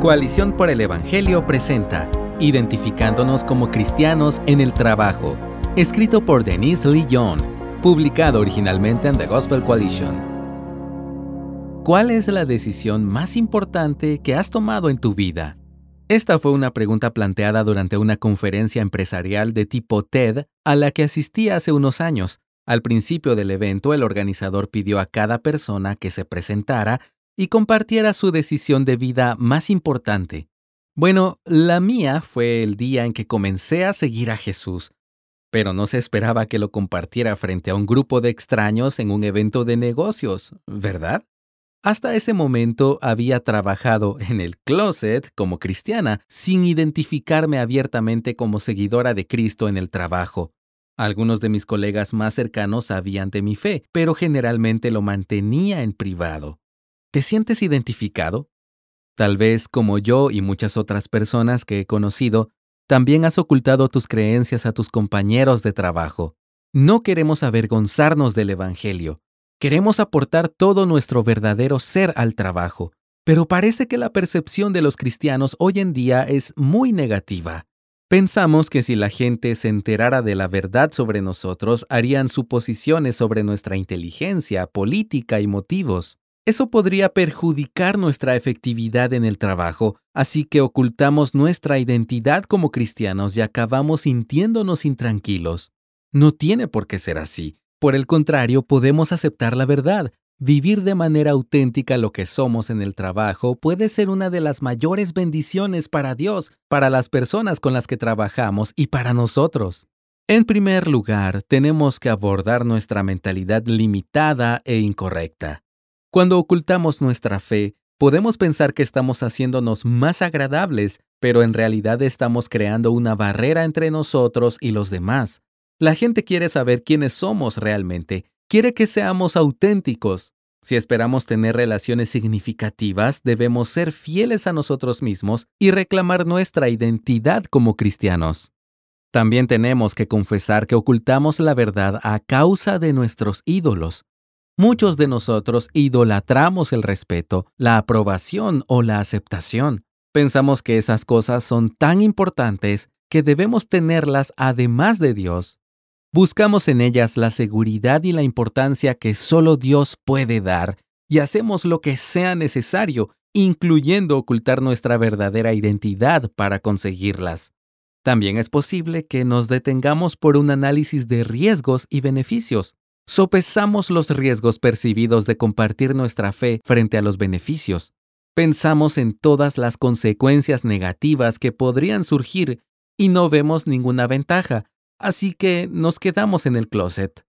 Coalición por el Evangelio presenta Identificándonos como cristianos en el trabajo, escrito por Denise Lee Young, publicado originalmente en The Gospel Coalition. ¿Cuál es la decisión más importante que has tomado en tu vida? Esta fue una pregunta planteada durante una conferencia empresarial de tipo TED a la que asistí hace unos años. Al principio del evento, el organizador pidió a cada persona que se presentara y compartiera su decisión de vida más importante. Bueno, la mía fue el día en que comencé a seguir a Jesús, pero no se esperaba que lo compartiera frente a un grupo de extraños en un evento de negocios, ¿verdad? Hasta ese momento había trabajado en el closet como cristiana, sin identificarme abiertamente como seguidora de Cristo en el trabajo. Algunos de mis colegas más cercanos sabían de mi fe, pero generalmente lo mantenía en privado. ¿Te sientes identificado? Tal vez como yo y muchas otras personas que he conocido, también has ocultado tus creencias a tus compañeros de trabajo. No queremos avergonzarnos del Evangelio. Queremos aportar todo nuestro verdadero ser al trabajo. Pero parece que la percepción de los cristianos hoy en día es muy negativa. Pensamos que si la gente se enterara de la verdad sobre nosotros, harían suposiciones sobre nuestra inteligencia, política y motivos. Eso podría perjudicar nuestra efectividad en el trabajo, así que ocultamos nuestra identidad como cristianos y acabamos sintiéndonos intranquilos. No tiene por qué ser así. Por el contrario, podemos aceptar la verdad. Vivir de manera auténtica lo que somos en el trabajo puede ser una de las mayores bendiciones para Dios, para las personas con las que trabajamos y para nosotros. En primer lugar, tenemos que abordar nuestra mentalidad limitada e incorrecta. Cuando ocultamos nuestra fe, podemos pensar que estamos haciéndonos más agradables, pero en realidad estamos creando una barrera entre nosotros y los demás. La gente quiere saber quiénes somos realmente, quiere que seamos auténticos. Si esperamos tener relaciones significativas, debemos ser fieles a nosotros mismos y reclamar nuestra identidad como cristianos. También tenemos que confesar que ocultamos la verdad a causa de nuestros ídolos. Muchos de nosotros idolatramos el respeto, la aprobación o la aceptación. Pensamos que esas cosas son tan importantes que debemos tenerlas además de Dios. Buscamos en ellas la seguridad y la importancia que solo Dios puede dar y hacemos lo que sea necesario, incluyendo ocultar nuestra verdadera identidad para conseguirlas. También es posible que nos detengamos por un análisis de riesgos y beneficios. Sopesamos los riesgos percibidos de compartir nuestra fe frente a los beneficios. Pensamos en todas las consecuencias negativas que podrían surgir y no vemos ninguna ventaja, así que nos quedamos en el closet.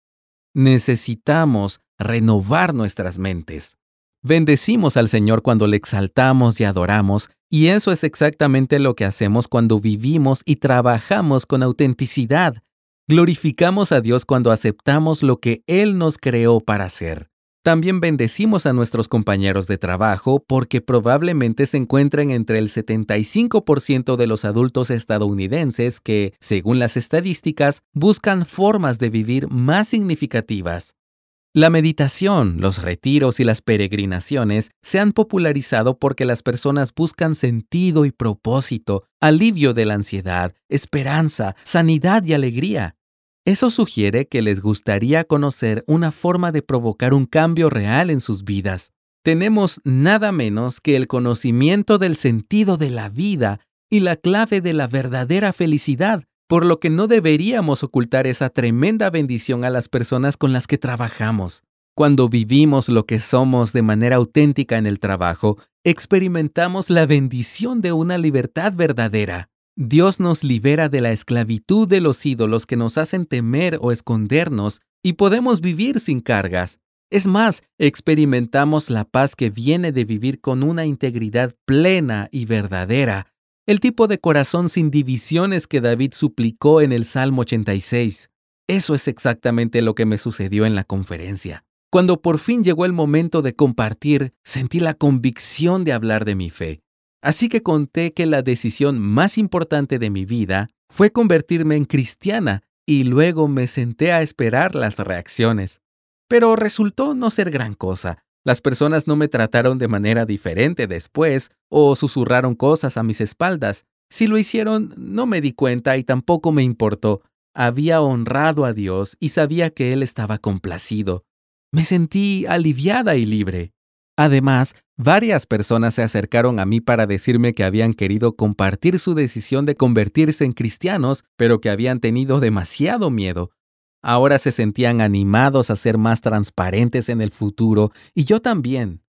Necesitamos renovar nuestras mentes. Bendecimos al Señor cuando le exaltamos y adoramos, y eso es exactamente lo que hacemos cuando vivimos y trabajamos con autenticidad, Glorificamos a Dios cuando aceptamos lo que Él nos creó para hacer. También bendecimos a nuestros compañeros de trabajo porque probablemente se encuentren entre el 75% de los adultos estadounidenses que, según las estadísticas, buscan formas de vivir más significativas. La meditación, los retiros y las peregrinaciones se han popularizado porque las personas buscan sentido y propósito, alivio de la ansiedad, esperanza, sanidad y alegría. Eso sugiere que les gustaría conocer una forma de provocar un cambio real en sus vidas. Tenemos nada menos que el conocimiento del sentido de la vida y la clave de la verdadera felicidad, por lo que no deberíamos ocultar esa tremenda bendición a las personas con las que trabajamos. Cuando vivimos lo que somos de manera auténtica en el trabajo, experimentamos la bendición de una libertad verdadera. Dios nos libera de la esclavitud de los ídolos que nos hacen temer o escondernos y podemos vivir sin cargas. Es más, experimentamos la paz que viene de vivir con una integridad plena y verdadera, el tipo de corazón sin divisiones que David suplicó en el Salmo 86. Eso es exactamente lo que me sucedió en la conferencia. Cuando por fin llegó el momento de compartir, sentí la convicción de hablar de mi fe. Así que conté que la decisión más importante de mi vida fue convertirme en cristiana y luego me senté a esperar las reacciones. Pero resultó no ser gran cosa. Las personas no me trataron de manera diferente después o susurraron cosas a mis espaldas. Si lo hicieron, no me di cuenta y tampoco me importó. Había honrado a Dios y sabía que Él estaba complacido. Me sentí aliviada y libre. Además, varias personas se acercaron a mí para decirme que habían querido compartir su decisión de convertirse en cristianos, pero que habían tenido demasiado miedo. Ahora se sentían animados a ser más transparentes en el futuro, y yo también.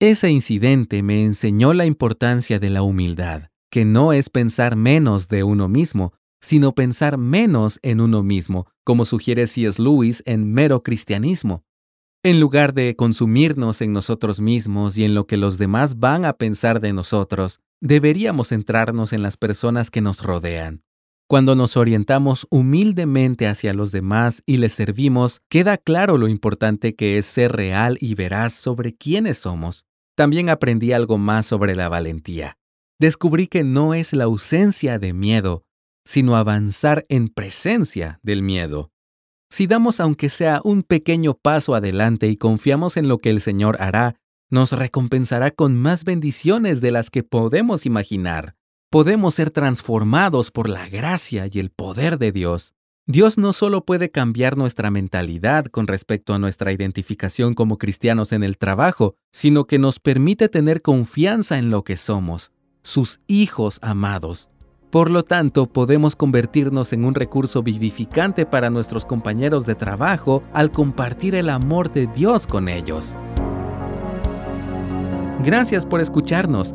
Ese incidente me enseñó la importancia de la humildad, que no es pensar menos de uno mismo, sino pensar menos en uno mismo, como sugiere C.S. Lewis en Mero Cristianismo. En lugar de consumirnos en nosotros mismos y en lo que los demás van a pensar de nosotros, deberíamos centrarnos en las personas que nos rodean. Cuando nos orientamos humildemente hacia los demás y les servimos, queda claro lo importante que es ser real y veraz sobre quiénes somos. También aprendí algo más sobre la valentía. Descubrí que no es la ausencia de miedo, sino avanzar en presencia del miedo. Si damos aunque sea un pequeño paso adelante y confiamos en lo que el Señor hará, nos recompensará con más bendiciones de las que podemos imaginar podemos ser transformados por la gracia y el poder de Dios. Dios no solo puede cambiar nuestra mentalidad con respecto a nuestra identificación como cristianos en el trabajo, sino que nos permite tener confianza en lo que somos, sus hijos amados. Por lo tanto, podemos convertirnos en un recurso vivificante para nuestros compañeros de trabajo al compartir el amor de Dios con ellos. Gracias por escucharnos.